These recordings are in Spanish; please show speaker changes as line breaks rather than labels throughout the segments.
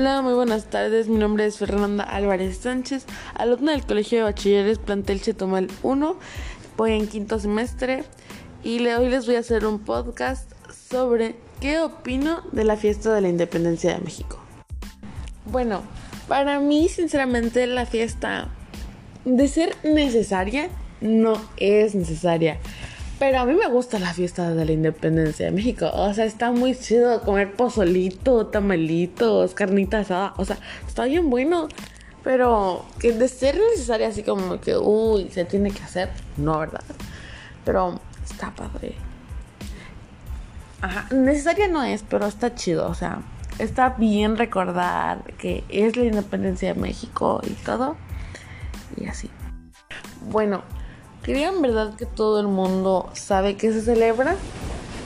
Hola, muy buenas tardes. Mi nombre es Fernanda Álvarez Sánchez, alumna del Colegio de Bachilleres Plantel Chetumal 1. Voy en quinto semestre y hoy les voy a hacer un podcast sobre qué opino de la fiesta de la independencia de México. Bueno, para mí, sinceramente, la fiesta, de ser necesaria, no es necesaria. Pero a mí me gusta la fiesta de la independencia de México. O sea, está muy chido comer pozolito, tamalitos, carnita asada. O sea, está bien bueno. Pero que de ser necesaria, así como que, uy, se tiene que hacer, no, ¿verdad? Pero está padre. Ajá, necesaria no es, pero está chido. O sea, está bien recordar que es la independencia de México y todo. Y así. Bueno, ¿Creían verdad que todo el mundo sabe que se celebra?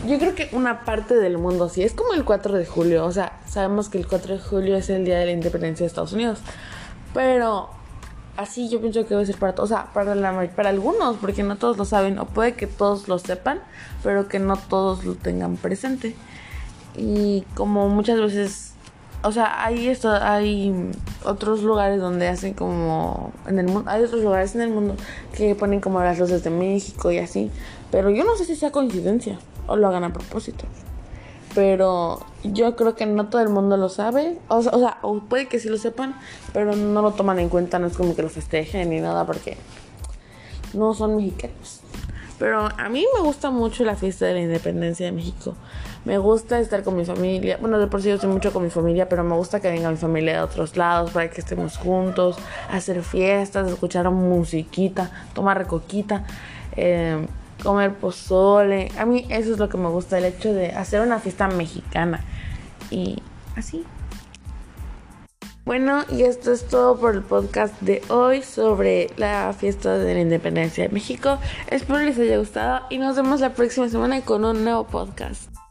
Yo creo que una parte del mundo sí. Es como el 4 de julio. O sea, sabemos que el 4 de julio es el día de la independencia de Estados Unidos. Pero así yo pienso que debe ser para todos. O sea, para, la, para algunos, porque no todos lo saben. O puede que todos lo sepan, pero que no todos lo tengan presente. Y como muchas veces o sea, hay esto, hay otros lugares donde hacen como en el mundo, hay otros lugares en el mundo que ponen como las luces de México y así, pero yo no sé si sea coincidencia o lo hagan a propósito. Pero yo creo que no todo el mundo lo sabe. O sea, o, sea, puede que sí lo sepan, pero no lo toman en cuenta. No es como que lo festejen ni nada porque no son mexicanos. Pero a mí me gusta mucho la fiesta de la independencia de México. Me gusta estar con mi familia. Bueno, de por sí yo estoy mucho con mi familia, pero me gusta que venga mi familia de otros lados para que estemos juntos, hacer fiestas, escuchar musiquita, tomar coquita, eh, comer pozole. A mí eso es lo que me gusta, el hecho de hacer una fiesta mexicana. Y así. Bueno, y esto es todo por el podcast de hoy sobre la fiesta de la independencia de México. Espero les haya gustado y nos vemos la próxima semana con un nuevo podcast.